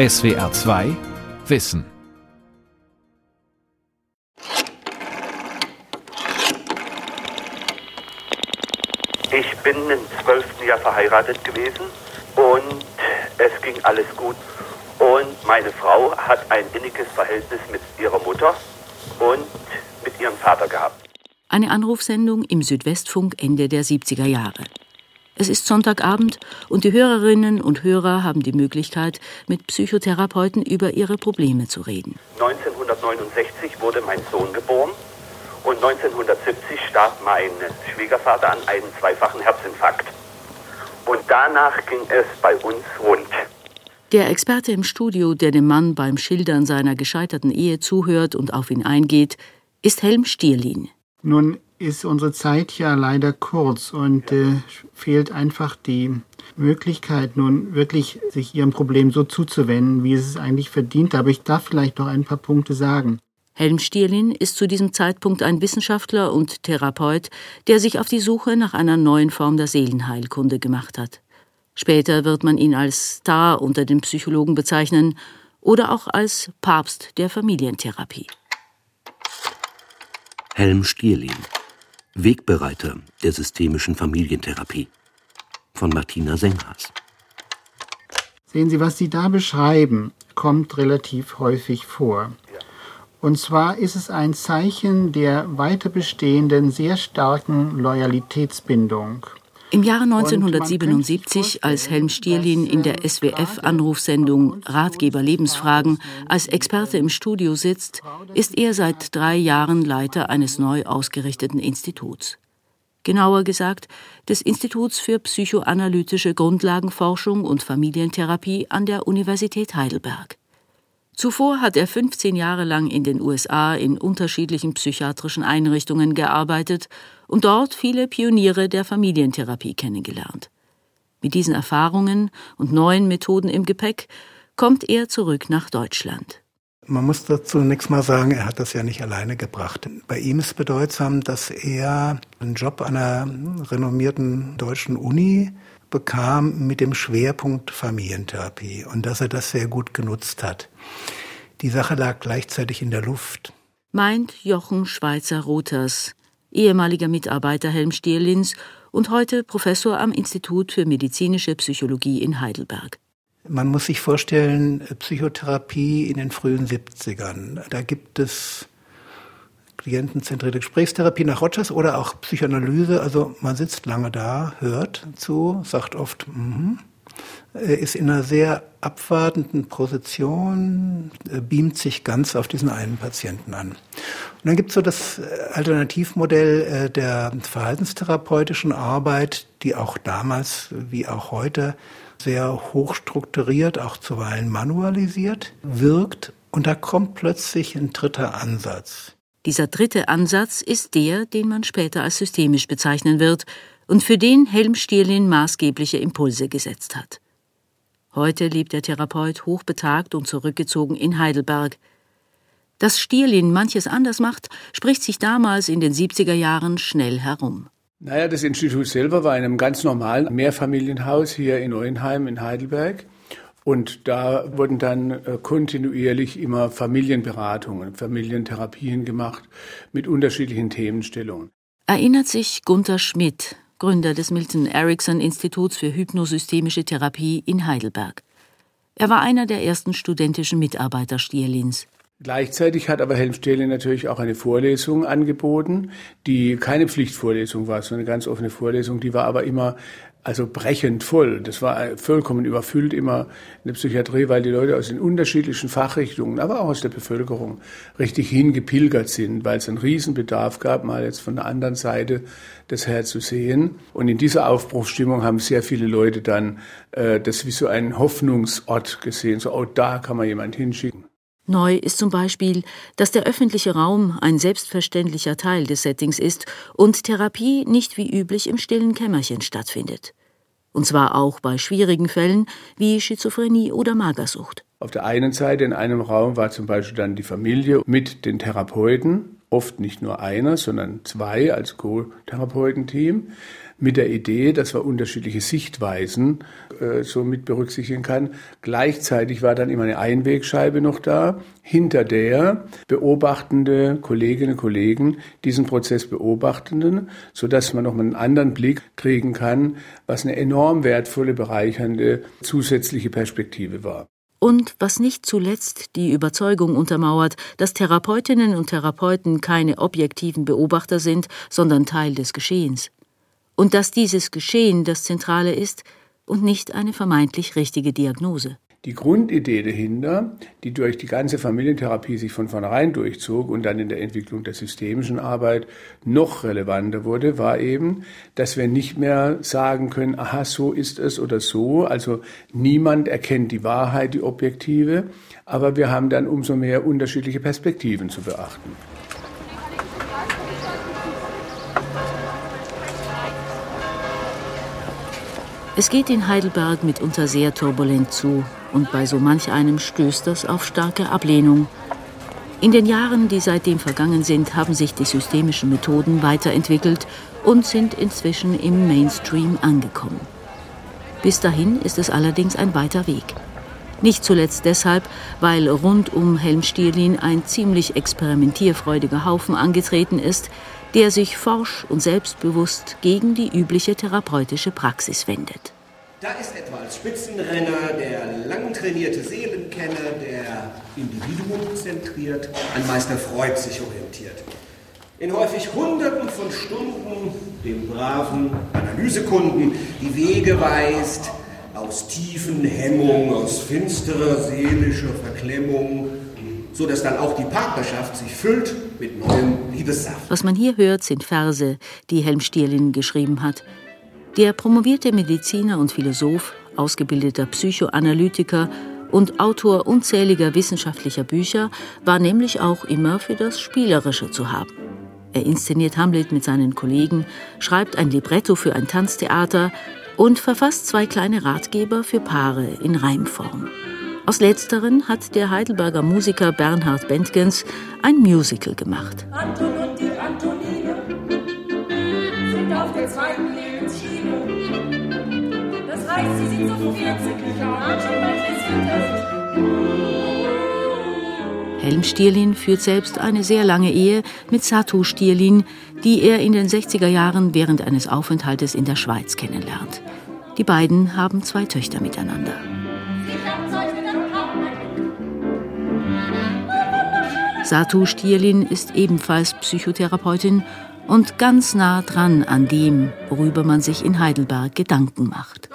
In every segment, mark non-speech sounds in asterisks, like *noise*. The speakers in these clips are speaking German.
SWR 2 Wissen. Ich bin im zwölften Jahr verheiratet gewesen und es ging alles gut. Und meine Frau hat ein inniges Verhältnis mit ihrer Mutter und mit ihrem Vater gehabt. Eine Anrufsendung im Südwestfunk Ende der 70er Jahre. Es ist Sonntagabend und die Hörerinnen und Hörer haben die Möglichkeit, mit Psychotherapeuten über ihre Probleme zu reden. 1969 wurde mein Sohn geboren und 1970 starb mein Schwiegervater an einem zweifachen Herzinfarkt. Und danach ging es bei uns rund. Der Experte im Studio, der dem Mann beim Schildern seiner gescheiterten Ehe zuhört und auf ihn eingeht, ist Helm Stierlin. Nun ist unsere Zeit ja leider kurz und äh, fehlt einfach die Möglichkeit, nun wirklich sich ihrem Problem so zuzuwenden, wie es es eigentlich verdient. Aber ich darf vielleicht noch ein paar Punkte sagen. Helm Stierlin ist zu diesem Zeitpunkt ein Wissenschaftler und Therapeut, der sich auf die Suche nach einer neuen Form der Seelenheilkunde gemacht hat. Später wird man ihn als Star unter den Psychologen bezeichnen oder auch als Papst der Familientherapie. Helm Stierlin, Wegbereiter der systemischen Familientherapie von Martina Senghas. Sehen Sie, was Sie da beschreiben, kommt relativ häufig vor. Und zwar ist es ein Zeichen der weiter bestehenden sehr starken Loyalitätsbindung. Im Jahre 1977, als Helm Stierlin in der SWF-Anrufsendung Ratgeber Lebensfragen als Experte im Studio sitzt, ist er seit drei Jahren Leiter eines neu ausgerichteten Instituts. Genauer gesagt des Instituts für psychoanalytische Grundlagenforschung und Familientherapie an der Universität Heidelberg. Zuvor hat er 15 Jahre lang in den USA in unterschiedlichen psychiatrischen Einrichtungen gearbeitet und dort viele Pioniere der Familientherapie kennengelernt. Mit diesen Erfahrungen und neuen Methoden im Gepäck kommt er zurück nach Deutschland. Man muss dazu zunächst mal sagen, er hat das ja nicht alleine gebracht. Bei ihm ist bedeutsam, dass er einen Job an einer renommierten deutschen Uni bekam mit dem Schwerpunkt Familientherapie und dass er das sehr gut genutzt hat. Die Sache lag gleichzeitig in der Luft. Meint Jochen Schweizer Rothers, ehemaliger Mitarbeiter Helm Stierlins und heute Professor am Institut für medizinische Psychologie in Heidelberg. Man muss sich vorstellen, Psychotherapie in den frühen 70ern. Da gibt es klientenzentrierte Gesprächstherapie nach Rogers oder auch Psychoanalyse. Also man sitzt lange da, hört zu, sagt oft, mhm, ist in einer sehr abwartenden Position, beamt sich ganz auf diesen einen Patienten an. Und dann gibt es so das Alternativmodell äh, der verhaltenstherapeutischen Arbeit, die auch damals wie auch heute sehr hoch strukturiert, auch zuweilen manualisiert wirkt. Und da kommt plötzlich ein dritter Ansatz. Dieser dritte Ansatz ist der, den man später als systemisch bezeichnen wird und für den Helm Stierlin maßgebliche Impulse gesetzt hat. Heute lebt der Therapeut hochbetagt und zurückgezogen in Heidelberg. Dass Stierlin manches anders macht, spricht sich damals in den 70er Jahren schnell herum. Naja, das Institut selber war in einem ganz normalen Mehrfamilienhaus hier in Neuenheim in Heidelberg. Und da wurden dann äh, kontinuierlich immer Familienberatungen, Familientherapien gemacht mit unterschiedlichen Themenstellungen. Erinnert sich Gunther Schmidt, Gründer des Milton Erickson Instituts für hypnosystemische Therapie in Heidelberg. Er war einer der ersten studentischen Mitarbeiter Stierlins. Gleichzeitig hat aber Helm Stierlin natürlich auch eine Vorlesung angeboten, die keine Pflichtvorlesung war, sondern eine ganz offene Vorlesung. Die war aber immer also brechend voll. Das war vollkommen überfüllt immer in der Psychiatrie, weil die Leute aus den unterschiedlichen Fachrichtungen, aber auch aus der Bevölkerung richtig hingepilgert sind, weil es einen Riesenbedarf gab, mal jetzt von der anderen Seite das her zu sehen. Und in dieser Aufbruchsstimmung haben sehr viele Leute dann äh, das wie so einen Hoffnungsort gesehen, so, oh, da kann man jemand hinschicken. Neu ist zum Beispiel, dass der öffentliche Raum ein selbstverständlicher Teil des Settings ist und Therapie nicht wie üblich im stillen Kämmerchen stattfindet. Und zwar auch bei schwierigen Fällen wie Schizophrenie oder Magersucht. Auf der einen Seite in einem Raum war zum Beispiel dann die Familie mit den Therapeuten, oft nicht nur einer, sondern zwei als Co-Therapeutenteam. Mit der Idee, dass man unterschiedliche Sichtweisen äh, so mit berücksichtigen kann. Gleichzeitig war dann immer eine Einwegscheibe noch da, hinter der beobachtende Kolleginnen und Kollegen diesen Prozess beobachtenden, so dass man noch mal einen anderen Blick kriegen kann, was eine enorm wertvolle, bereichernde zusätzliche Perspektive war und was nicht zuletzt die Überzeugung untermauert, dass Therapeutinnen und Therapeuten keine objektiven Beobachter sind, sondern Teil des Geschehens. Und dass dieses Geschehen das Zentrale ist und nicht eine vermeintlich richtige Diagnose. Die Grundidee dahinter, die durch die ganze Familientherapie sich von vornherein durchzog und dann in der Entwicklung der systemischen Arbeit noch relevanter wurde, war eben, dass wir nicht mehr sagen können, aha, so ist es oder so. Also niemand erkennt die Wahrheit, die objektive, aber wir haben dann umso mehr unterschiedliche Perspektiven zu beachten. Es geht in Heidelberg mitunter sehr turbulent zu und bei so manch einem stößt das auf starke Ablehnung. In den Jahren, die seitdem vergangen sind, haben sich die systemischen Methoden weiterentwickelt und sind inzwischen im Mainstream angekommen. Bis dahin ist es allerdings ein weiter Weg. Nicht zuletzt deshalb, weil rund um Helm Stierlin ein ziemlich experimentierfreudiger Haufen angetreten ist, der sich forsch und selbstbewusst gegen die übliche therapeutische Praxis wendet. Da ist etwa als Spitzenrenner der lang trainierte Seelenkenner, der Individuum zentriert, an Meister Freud sich orientiert. In häufig Hunderten von Stunden dem braven Analysekunden die Wege weist, aus tiefen Hemmung, aus finsterer seelischer Verklemmung, so dass dann auch die Partnerschaft sich füllt mit neuem. Was man hier hört, sind Verse, die Helm Stierlin geschrieben hat. Der promovierte Mediziner und Philosoph, ausgebildeter Psychoanalytiker und Autor unzähliger wissenschaftlicher Bücher war nämlich auch immer für das Spielerische zu haben. Er inszeniert Hamlet mit seinen Kollegen, schreibt ein Libretto für ein Tanztheater und verfasst zwei kleine Ratgeber für Paare in Reimform. Aus letzteren hat der Heidelberger Musiker Bernhard Bentgens ein Musical gemacht. Anton und die Antonine sind auf der zweiten heißt, sie sind so 40 Jahre Helm Stierlin führt selbst eine sehr lange Ehe mit Satu Stierlin, die er in den 60er Jahren während eines Aufenthaltes in der Schweiz kennenlernt. Die beiden haben zwei Töchter miteinander. Satu Stierlin ist ebenfalls Psychotherapeutin und ganz nah dran an dem, worüber man sich in Heidelberg Gedanken macht.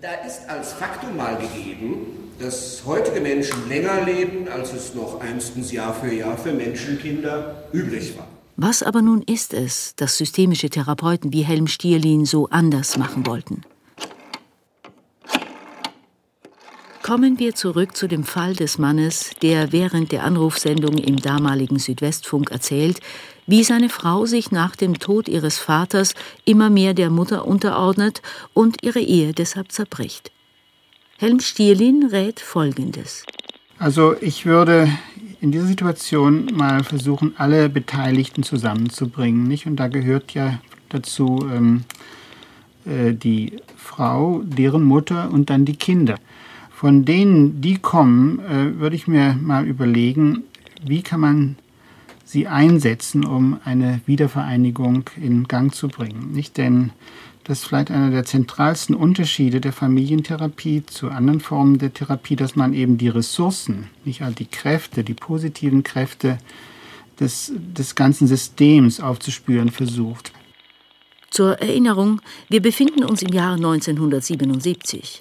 Da ist als Faktum mal gegeben, dass heutige Menschen länger leben, als es noch einstens Jahr für Jahr für Menschenkinder üblich war. Was aber nun ist es, das systemische Therapeuten wie Helm Stierlin so anders machen wollten? Kommen wir zurück zu dem Fall des Mannes, der während der Anrufsendung im damaligen Südwestfunk erzählt, wie seine Frau sich nach dem Tod ihres Vaters immer mehr der Mutter unterordnet und ihre Ehe deshalb zerbricht. Helm Stierlin rät Folgendes. Also ich würde in dieser Situation mal versuchen, alle Beteiligten zusammenzubringen. Nicht? Und da gehört ja dazu ähm, äh, die Frau, deren Mutter und dann die Kinder. Von denen, die kommen, äh, würde ich mir mal überlegen, wie kann man sie einsetzen, um eine Wiedervereinigung in Gang zu bringen. Nicht denn das ist vielleicht einer der zentralsten Unterschiede der Familientherapie zu anderen Formen der Therapie, dass man eben die Ressourcen, nicht all die Kräfte, die positiven Kräfte des, des ganzen Systems aufzuspüren versucht. Zur Erinnerung, wir befinden uns im Jahr 1977.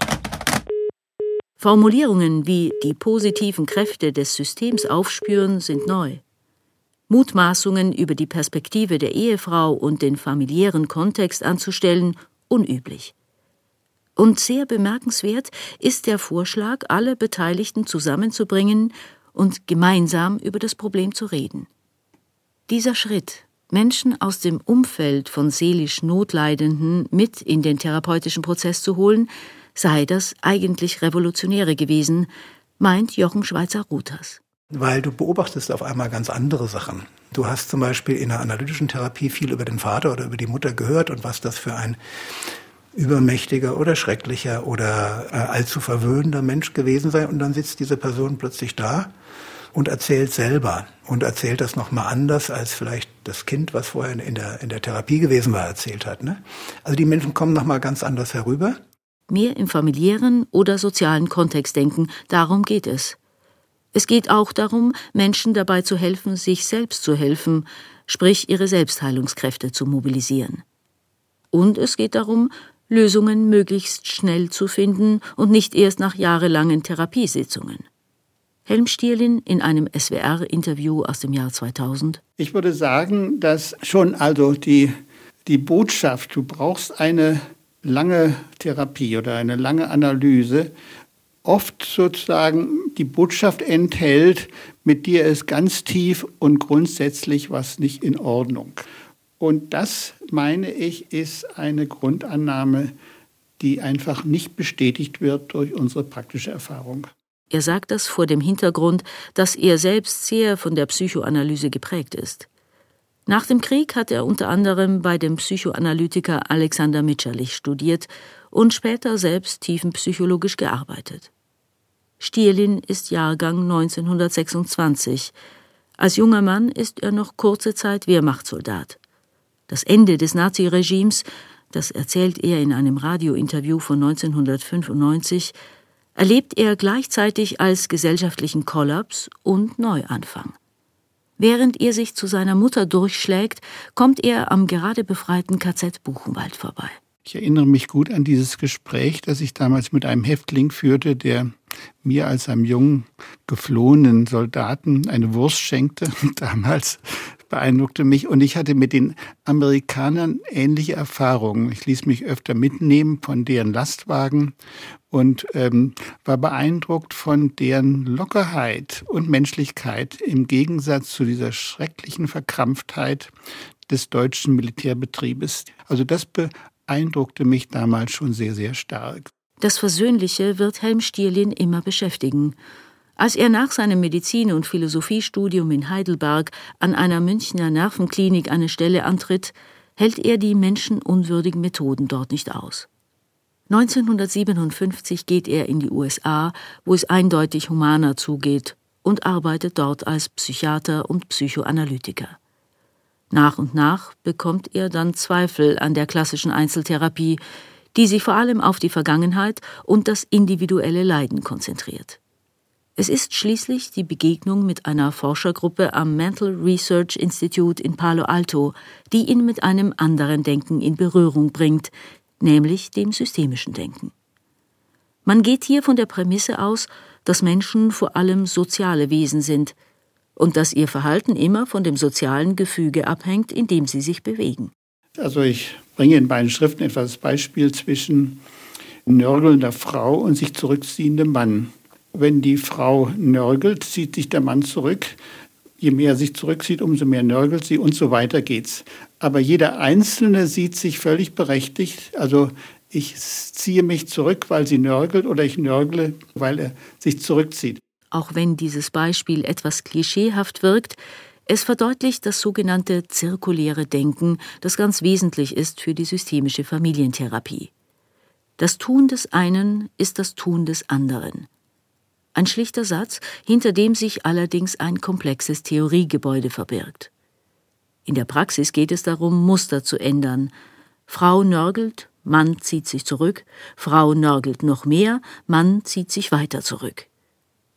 Formulierungen wie die positiven Kräfte des Systems aufspüren sind neu. Mutmaßungen über die Perspektive der Ehefrau und den familiären Kontext anzustellen, unüblich. Und sehr bemerkenswert ist der Vorschlag, alle Beteiligten zusammenzubringen und gemeinsam über das Problem zu reden. Dieser Schritt, Menschen aus dem Umfeld von seelisch Notleidenden mit in den therapeutischen Prozess zu holen, sei das eigentlich Revolutionäre gewesen, meint Jochen Schweizer Ruthers. weil du beobachtest auf einmal ganz andere Sachen. Du hast zum Beispiel in der analytischen Therapie viel über den Vater oder über die Mutter gehört und was das für ein übermächtiger oder schrecklicher oder äh, allzu verwöhnender Mensch gewesen sei. Und dann sitzt diese Person plötzlich da und erzählt selber und erzählt das nochmal anders, als vielleicht das Kind, was vorher in der, in der Therapie gewesen war, erzählt hat. Ne? Also die Menschen kommen nochmal ganz anders herüber. Mehr im familiären oder sozialen Kontext denken, darum geht es. Es geht auch darum, Menschen dabei zu helfen, sich selbst zu helfen, sprich ihre Selbstheilungskräfte zu mobilisieren. Und es geht darum, Lösungen möglichst schnell zu finden und nicht erst nach jahrelangen Therapiesitzungen. Helm Stierlin in einem SWR-Interview aus dem Jahr 2000. Ich würde sagen, dass schon also die, die Botschaft, du brauchst eine lange Therapie oder eine lange Analyse, oft sozusagen die Botschaft enthält, mit dir ist ganz tief und grundsätzlich was nicht in Ordnung. Und das, meine ich, ist eine Grundannahme, die einfach nicht bestätigt wird durch unsere praktische Erfahrung. Er sagt das vor dem Hintergrund, dass er selbst sehr von der Psychoanalyse geprägt ist. Nach dem Krieg hat er unter anderem bei dem Psychoanalytiker Alexander Mitscherlich studiert und später selbst tiefenpsychologisch gearbeitet. Stierlin ist Jahrgang 1926. Als junger Mann ist er noch kurze Zeit Wehrmachtssoldat. Das Ende des Naziregimes, das erzählt er in einem Radiointerview von 1995, erlebt er gleichzeitig als gesellschaftlichen Kollaps und Neuanfang. Während er sich zu seiner Mutter durchschlägt, kommt er am gerade befreiten KZ Buchenwald vorbei. Ich erinnere mich gut an dieses Gespräch, das ich damals mit einem Häftling führte, der mir als einem jungen, geflohenen Soldaten eine Wurst schenkte. *laughs* Damals beeindruckte mich. Und ich hatte mit den Amerikanern ähnliche Erfahrungen. Ich ließ mich öfter mitnehmen von deren Lastwagen und ähm, war beeindruckt von deren Lockerheit und Menschlichkeit im Gegensatz zu dieser schrecklichen Verkrampftheit des deutschen Militärbetriebes. Also das beeindruckte mich damals schon sehr, sehr stark. Das Versöhnliche wird Helm Stierlin immer beschäftigen. Als er nach seinem Medizin- und Philosophiestudium in Heidelberg an einer Münchner Nervenklinik eine Stelle antritt, hält er die menschenunwürdigen Methoden dort nicht aus. 1957 geht er in die USA, wo es eindeutig humaner zugeht, und arbeitet dort als Psychiater und Psychoanalytiker. Nach und nach bekommt er dann Zweifel an der klassischen Einzeltherapie, die sich vor allem auf die Vergangenheit und das individuelle Leiden konzentriert. Es ist schließlich die Begegnung mit einer Forschergruppe am Mental Research Institute in Palo Alto, die ihn mit einem anderen Denken in Berührung bringt, nämlich dem systemischen Denken. Man geht hier von der Prämisse aus, dass Menschen vor allem soziale Wesen sind, und dass ihr Verhalten immer von dem sozialen Gefüge abhängt, in dem sie sich bewegen. Also ich bringe in beiden Schriften etwas Beispiel zwischen nörgelnder Frau und sich zurückziehendem Mann. Wenn die Frau nörgelt, zieht sich der Mann zurück. Je mehr er sich zurückzieht, umso mehr nörgelt sie und so weiter geht's. Aber jeder Einzelne sieht sich völlig berechtigt. Also ich ziehe mich zurück, weil sie nörgelt oder ich nörgle, weil er sich zurückzieht. Auch wenn dieses Beispiel etwas klischeehaft wirkt, es verdeutlicht das sogenannte zirkuläre Denken, das ganz wesentlich ist für die systemische Familientherapie. Das Tun des einen ist das Tun des anderen. Ein schlichter Satz, hinter dem sich allerdings ein komplexes Theoriegebäude verbirgt. In der Praxis geht es darum, Muster zu ändern. Frau nörgelt, Mann zieht sich zurück, Frau nörgelt noch mehr, Mann zieht sich weiter zurück.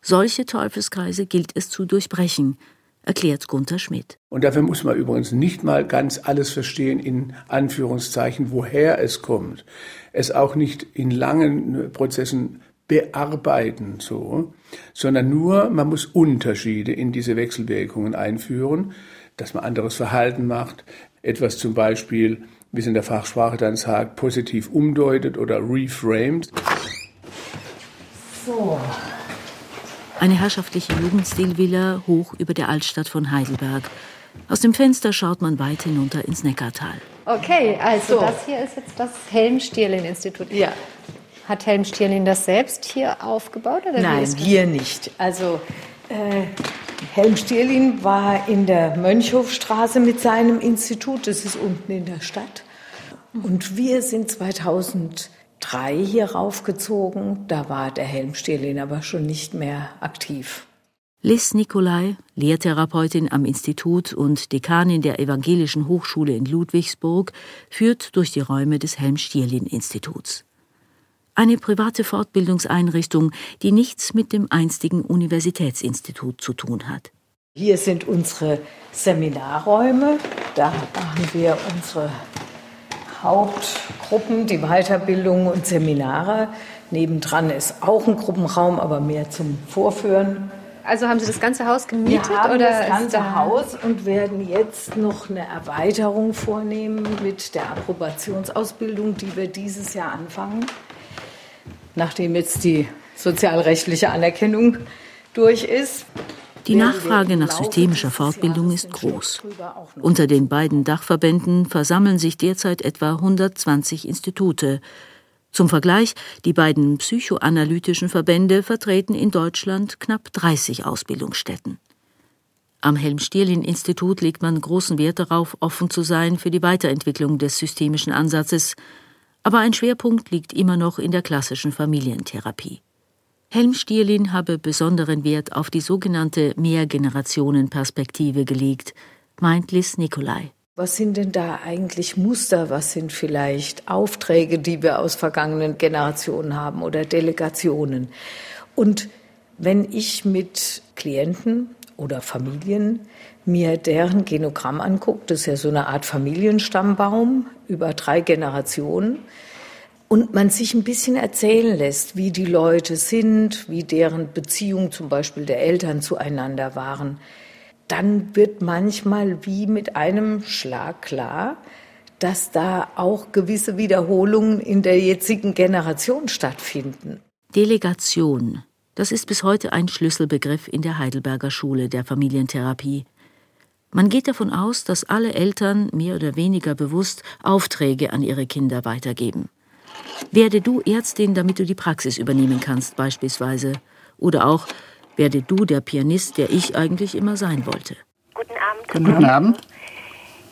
Solche Teufelskreise gilt es zu durchbrechen, erklärt Gunther Schmidt. Und dafür muss man übrigens nicht mal ganz alles verstehen, in Anführungszeichen, woher es kommt. Es auch nicht in langen Prozessen bearbeiten, so, sondern nur, man muss Unterschiede in diese Wechselwirkungen einführen, dass man anderes Verhalten macht, etwas zum Beispiel, wie es in der Fachsprache dann sagt, positiv umdeutet oder reframed. So. Eine herrschaftliche Jugendstilvilla hoch über der Altstadt von Heidelberg. Aus dem Fenster schaut man weit hinunter ins Neckartal. Okay, also so. das hier ist jetzt das Helm-Stierlin-Institut. Ja. Hat Helm Stierlin das selbst hier aufgebaut? Oder Nein, hier nicht. Also Äh, Helm Stierlin war in der Mönchhofstraße mit seinem Institut, das ist unten in der Stadt. Und wir sind 2003 hier raufgezogen, da war der Helm Stierlin aber schon nicht mehr aktiv. Liz Nicolai, Lehrtherapeutin am Institut und Dekanin der Evangelischen Hochschule in Ludwigsburg, führt durch die Räume des Helm-Stierlin-Instituts. Eine private Fortbildungseinrichtung, die nichts mit dem einstigen Universitätsinstitut zu tun hat. Hier sind unsere Seminarräume. Da machen wir unsere Hauptgruppen, die Weiterbildung und Seminare. Nebendran ist auch ein Gruppenraum, aber mehr zum Vorführen. Also haben Sie das ganze Haus gemietet? Wir haben oder das ganze da Haus und werden jetzt noch eine Erweiterung vornehmen mit der Approbationsausbildung, die wir dieses Jahr anfangen, nachdem jetzt die sozialrechtliche Anerkennung durch ist. Die Nachfrage nach systemischer Fortbildung ist groß. Unter den beiden Dachverbänden versammeln sich derzeit etwa 120 Institute, zum Vergleich, die beiden psychoanalytischen Verbände vertreten in Deutschland knapp 30 Ausbildungsstätten. Am Helm-Stierlin-Institut legt man großen Wert darauf, offen zu sein für die Weiterentwicklung des systemischen Ansatzes, aber ein Schwerpunkt liegt immer noch in der klassischen Familientherapie. Helm Stierlin habe besonderen Wert auf die sogenannte Mehrgenerationenperspektive gelegt, meint Liz Nikolai. Was sind denn da eigentlich Muster? Was sind vielleicht Aufträge, die wir aus vergangenen Generationen haben oder Delegationen? Und wenn ich mit Klienten oder Familien mir deren Genogramm angucke, das ist ja so eine Art Familienstammbaum über drei Generationen, und man sich ein bisschen erzählen lässt, wie die Leute sind, wie deren Beziehung zum Beispiel der Eltern zueinander waren, dann wird manchmal wie mit einem Schlag klar, dass da auch gewisse Wiederholungen in der jetzigen Generation stattfinden. Delegation, das ist bis heute ein Schlüsselbegriff in der Heidelberger Schule der Familientherapie. Man geht davon aus, dass alle Eltern mehr oder weniger bewusst Aufträge an ihre Kinder weitergeben. Werde du Ärztin, damit du die Praxis übernehmen kannst, beispielsweise. Oder auch werde du der Pianist, der ich eigentlich immer sein wollte. Guten Abend. Guten Abend.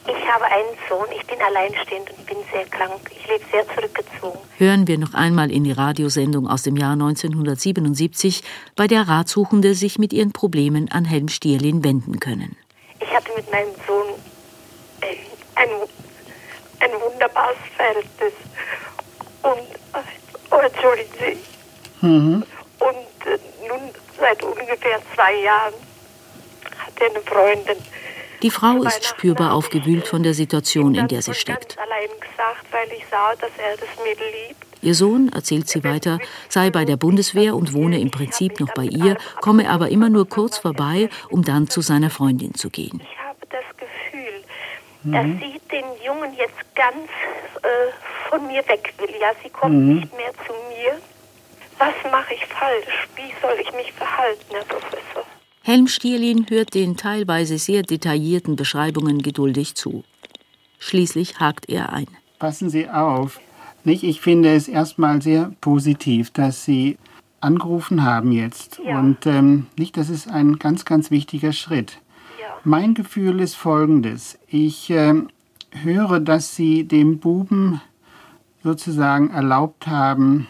Ich habe einen Sohn, ich bin alleinstehend und bin sehr krank. Ich lebe sehr zurückgezogen. Hören wir noch einmal in die Radiosendung aus dem Jahr 1977, bei der Ratsuchende sich mit ihren Problemen an Helm Stierlin wenden können. Ich hatte mit meinem Sohn äh, ein, ein wunderbares Verhältnis. Und, äh, oh, entschuldigen Sie. Mhm. Und äh, nun seit ungefähr zwei Jahren hat er eine Freundin. Die Frau ist spürbar aufgewühlt von der Situation, in der sie steckt. Ihr Sohn, erzählt sie weiter, sei bei der Bundeswehr und wohne im Prinzip noch bei ihr, komme aber immer nur kurz vorbei, um dann zu seiner Freundin zu gehen. Ich habe das Gefühl, mhm. sieht den Jungen jetzt ganz äh, von mir weg will. Ja, sie kommt mhm. nicht mehr zu mir. Was mache ich falsch? Wie soll ich mich verhalten, Herr Professor? Helm Stierlin hört den teilweise sehr detaillierten Beschreibungen geduldig zu. Schließlich hakt er ein. Passen Sie auf. Nicht? Ich finde es erstmal sehr positiv, dass Sie angerufen haben jetzt. Ja. Und ähm, nicht, das ist ein ganz, ganz wichtiger Schritt. Ja. Mein Gefühl ist folgendes. Ich äh, höre, dass Sie dem Buben sozusagen erlaubt haben,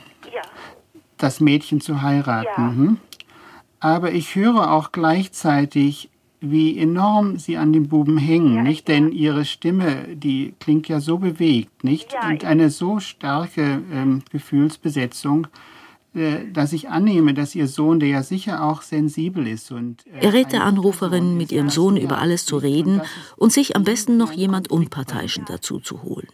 das Mädchen zu heiraten. Ja. Mhm. Aber ich höre auch gleichzeitig, wie enorm sie an dem Buben hängen, ja, nicht? Denn ihre Stimme, die klingt ja so bewegt, nicht? Ja, Und eine so starke ähm, Gefühlsbesetzung, äh, dass ich annehme, dass ihr Sohn, der ja sicher auch sensibel ist und äh, er rät der Anruferin, mit ihrem Sohn über alles zu reden und sich am besten noch jemand Unparteiischen dazu zu holen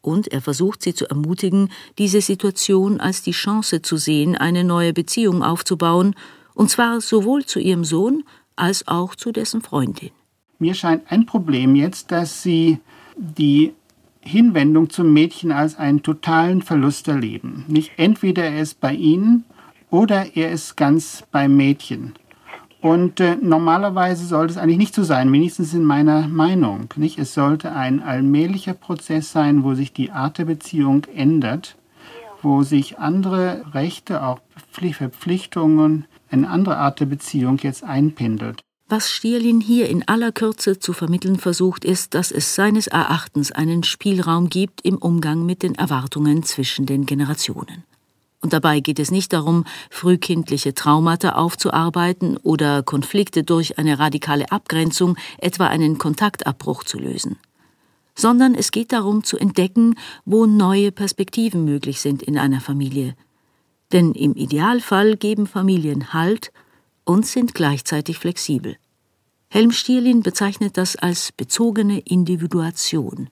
und er versucht sie zu ermutigen, diese Situation als die Chance zu sehen, eine neue Beziehung aufzubauen, und zwar sowohl zu ihrem Sohn als auch zu dessen Freundin. Mir scheint ein Problem jetzt, dass sie die Hinwendung zum Mädchen als einen totalen Verlust erleben. Nicht entweder er ist bei ihnen oder er ist ganz beim Mädchen. Und äh, normalerweise sollte es eigentlich nicht so sein, wenigstens in meiner Meinung. Nicht? Es sollte ein allmählicher Prozess sein, wo sich die Art der Beziehung ändert, wo sich andere Rechte, auch Verpflichtungen eine andere Art der Beziehung jetzt einpendelt. Was Stierlin hier in aller Kürze zu vermitteln versucht, ist, dass es seines Erachtens einen Spielraum gibt im Umgang mit den Erwartungen zwischen den Generationen. Und dabei geht es nicht darum, frühkindliche Traumata aufzuarbeiten oder Konflikte durch eine radikale Abgrenzung, etwa einen Kontaktabbruch zu lösen, sondern es geht darum zu entdecken, wo neue Perspektiven möglich sind in einer Familie. Denn im Idealfall geben Familien Halt und sind gleichzeitig flexibel. Helm Stierlin bezeichnet das als bezogene Individuation.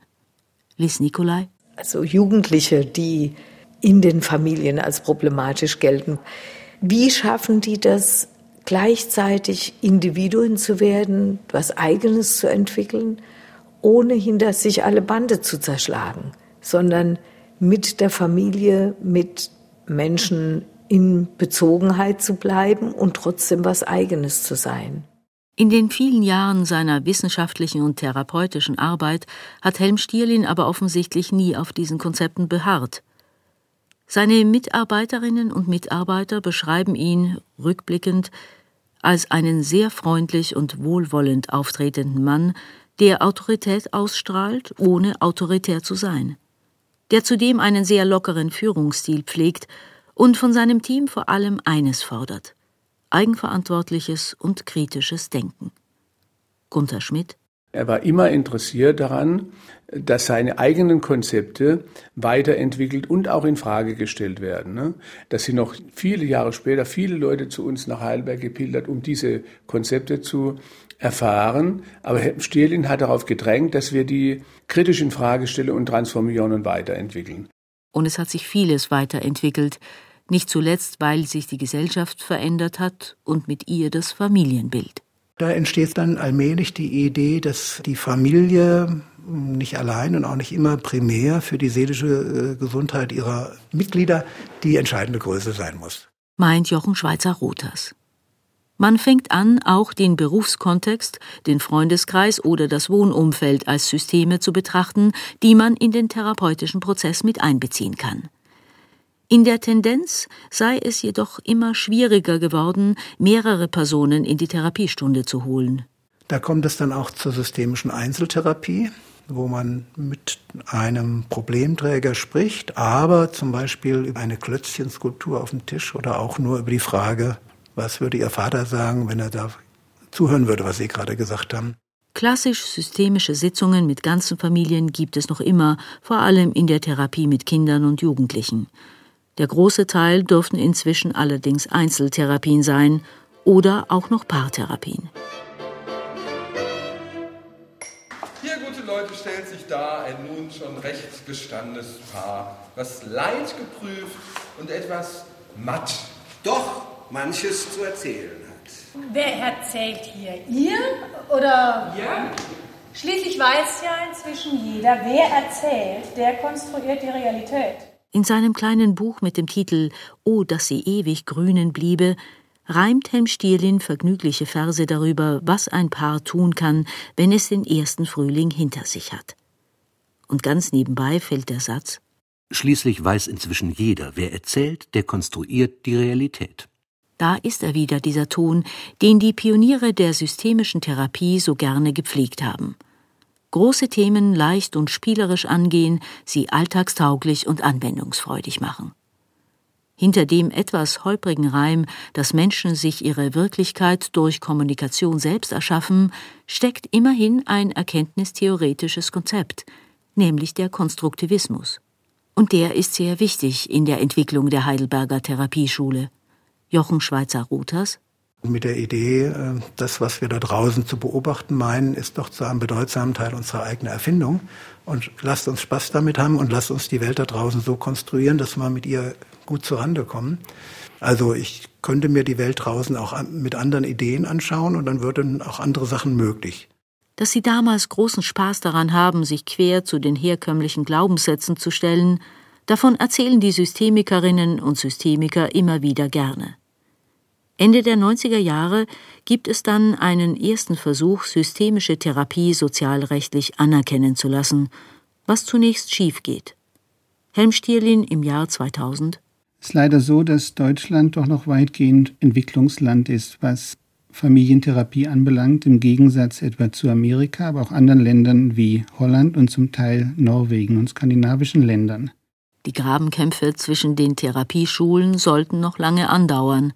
Liz Nikolai? Also Jugendliche, die in den Familien als problematisch gelten. Wie schaffen die das, gleichzeitig Individuen zu werden, was Eigenes zu entwickeln, ohne hinter sich alle Bande zu zerschlagen, sondern mit der Familie, mit Menschen in Bezogenheit zu bleiben und trotzdem was Eigenes zu sein. In den vielen Jahren seiner wissenschaftlichen und therapeutischen Arbeit hat Helm Stierlin aber offensichtlich nie auf diesen Konzepten beharrt. Seine Mitarbeiterinnen und Mitarbeiter beschreiben ihn, rückblickend, als einen sehr freundlich und wohlwollend auftretenden Mann, der Autorität ausstrahlt, ohne autoritär zu sein, der zudem einen sehr lockeren Führungsstil pflegt und von seinem Team vor allem eines fordert eigenverantwortliches und kritisches Denken. Gunther Schmidt er war immer interessiert daran, dass seine eigenen Konzepte weiterentwickelt und auch in Frage gestellt werden. Ne? Dass sie noch viele Jahre später viele Leute zu uns nach Heidelberg gepilgert, um diese Konzepte zu erfahren. Aber Stirlin hat darauf gedrängt, dass wir die kritisch in Frage stellen und transformieren und weiterentwickeln. Und es hat sich vieles weiterentwickelt, nicht zuletzt, weil sich die Gesellschaft verändert hat und mit ihr das Familienbild. Da entsteht dann allmählich die Idee, dass die Familie nicht allein und auch nicht immer primär für die seelische äh, Gesundheit ihrer Mitglieder die entscheidende Größe sein muss. Meint Jochen Schweizer Rothers. Man fängt an, auch den Berufskontext, den Freundeskreis oder das Wohnumfeld als Systeme zu betrachten, die man in den therapeutischen Prozess mit einbeziehen kann. In der Tendenz sei es jedoch immer schwieriger geworden, mehrere Personen in die Therapiestunde zu holen. Da kommt es dann auch zur systemischen Einzeltherapie, wo man mit einem Problemträger spricht, aber zum Beispiel über eine Klötzchenskulptur auf dem Tisch oder auch nur über die Frage, was würde Ihr Vater sagen, wenn er da zuhören würde, was Sie gerade gesagt haben. Klassisch systemische Sitzungen mit ganzen Familien gibt es noch immer, vor allem in der Therapie mit Kindern und Jugendlichen. Der große Teil dürften inzwischen allerdings Einzeltherapien sein oder auch noch Paartherapien. Hier, gute Leute, stellt sich da ein nun schon recht gestandenes Paar, was leidgeprüft und etwas matt, doch manches zu erzählen hat. Wer erzählt hier? Ihr oder? Ja. Schließlich weiß ja inzwischen jeder, wer erzählt, der konstruiert die Realität. In seinem kleinen Buch mit dem Titel Oh, dass sie ewig grünen bliebe, reimt Helm Stierlin vergnügliche Verse darüber, was ein Paar tun kann, wenn es den ersten Frühling hinter sich hat. Und ganz nebenbei fällt der Satz Schließlich weiß inzwischen jeder, wer erzählt, der konstruiert die Realität. Da ist er wieder, dieser Ton, den die Pioniere der systemischen Therapie so gerne gepflegt haben große Themen leicht und spielerisch angehen, sie alltagstauglich und anwendungsfreudig machen. Hinter dem etwas holprigen Reim, dass Menschen sich ihre Wirklichkeit durch Kommunikation selbst erschaffen, steckt immerhin ein erkenntnistheoretisches Konzept, nämlich der Konstruktivismus. Und der ist sehr wichtig in der Entwicklung der Heidelberger Therapieschule. Jochen Schweizer Ruthers mit der Idee, äh, das, was wir da draußen zu beobachten meinen, ist doch zu einem bedeutsamen Teil unserer eigenen Erfindung. Und lasst uns Spaß damit haben und lasst uns die Welt da draußen so konstruieren, dass wir mit ihr gut zurande kommen. Also ich könnte mir die Welt draußen auch mit anderen Ideen anschauen und dann würden auch andere Sachen möglich. Dass sie damals großen Spaß daran haben, sich quer zu den herkömmlichen Glaubenssätzen zu stellen, davon erzählen die Systemikerinnen und Systemiker immer wieder gerne. Ende der 90er Jahre gibt es dann einen ersten Versuch, systemische Therapie sozialrechtlich anerkennen zu lassen, was zunächst schief geht. Helm Stierlin im Jahr 2000 Es ist leider so, dass Deutschland doch noch weitgehend Entwicklungsland ist, was Familientherapie anbelangt, im Gegensatz etwa zu Amerika, aber auch anderen Ländern wie Holland und zum Teil Norwegen und skandinavischen Ländern. Die Grabenkämpfe zwischen den Therapieschulen sollten noch lange andauern.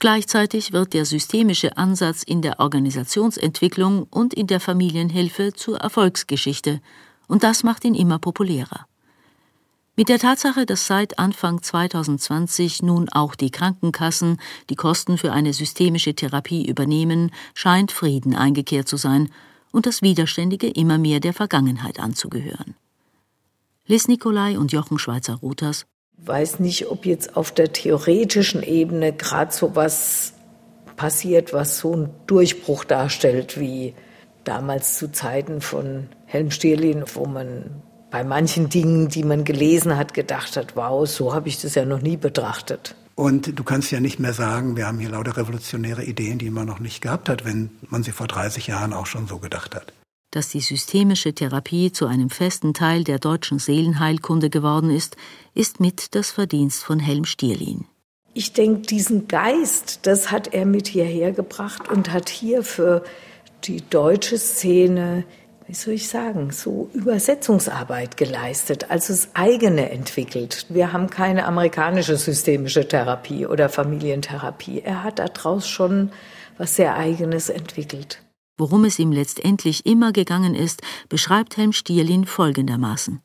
Gleichzeitig wird der systemische Ansatz in der Organisationsentwicklung und in der Familienhilfe zur Erfolgsgeschichte, und das macht ihn immer populärer. Mit der Tatsache, dass seit Anfang 2020 nun auch die Krankenkassen die Kosten für eine systemische Therapie übernehmen, scheint Frieden eingekehrt zu sein und das Widerständige immer mehr der Vergangenheit anzugehören. Liz Nikolai und Jochen Schweizer-Ruthers weiß nicht, ob jetzt auf der theoretischen Ebene gerade so was passiert, was so einen Durchbruch darstellt, wie damals zu Zeiten von Helm Stierlin, wo man bei manchen Dingen, die man gelesen hat, gedacht hat, wow, so habe ich das ja noch nie betrachtet. Und du kannst ja nicht mehr sagen, wir haben hier lauter revolutionäre Ideen, die man noch nicht gehabt hat, wenn man sie vor 30 Jahren auch schon so gedacht hat. Dass die systemische Therapie zu einem festen Teil der deutschen Seelenheilkunde geworden ist, ist mit das Verdienst von Helm Stierlin. Ich denke, diesen Geist, das hat er mit hierher gebracht und hat hier für die deutsche Szene wie soll ich sagen, so Übersetzungsarbeit geleistet, also das eigene entwickelt. Wir haben keine amerikanische systemische Therapie oder Familientherapie. Er hat daraus schon was sehr eigenes entwickelt. Worum es ihm letztendlich immer gegangen ist, beschreibt Helm Stierlin folgendermaßen.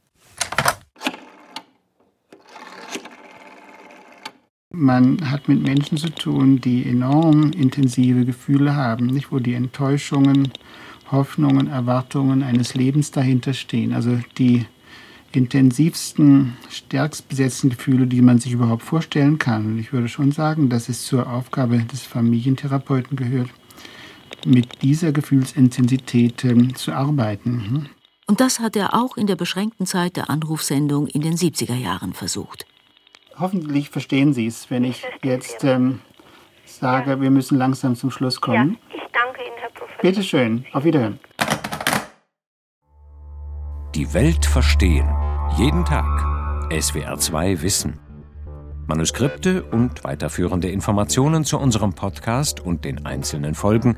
Man hat mit Menschen zu tun, die enorm intensive Gefühle haben, nicht, wo die Enttäuschungen Hoffnungen, Erwartungen eines Lebens dahinter stehen. Also die intensivsten, stärkst besetzten Gefühle, die man sich überhaupt vorstellen kann. Und ich würde schon sagen, dass es zur Aufgabe des Familientherapeuten gehört, mit dieser Gefühlsintensität äh, zu arbeiten. Mhm. Und das hat er auch in der beschränkten Zeit der Anrufsendung in den 70er Jahren versucht. Hoffentlich verstehen Sie es, wenn ich jetzt ähm, sage, wir müssen langsam zum Schluss kommen. Ja, ich danke Ihnen, Herr Professor. Bitte schön. Auf Wiederhören. Die Welt verstehen. Jeden Tag. SWR2 Wissen. Manuskripte und weiterführende Informationen zu unserem Podcast und den einzelnen Folgen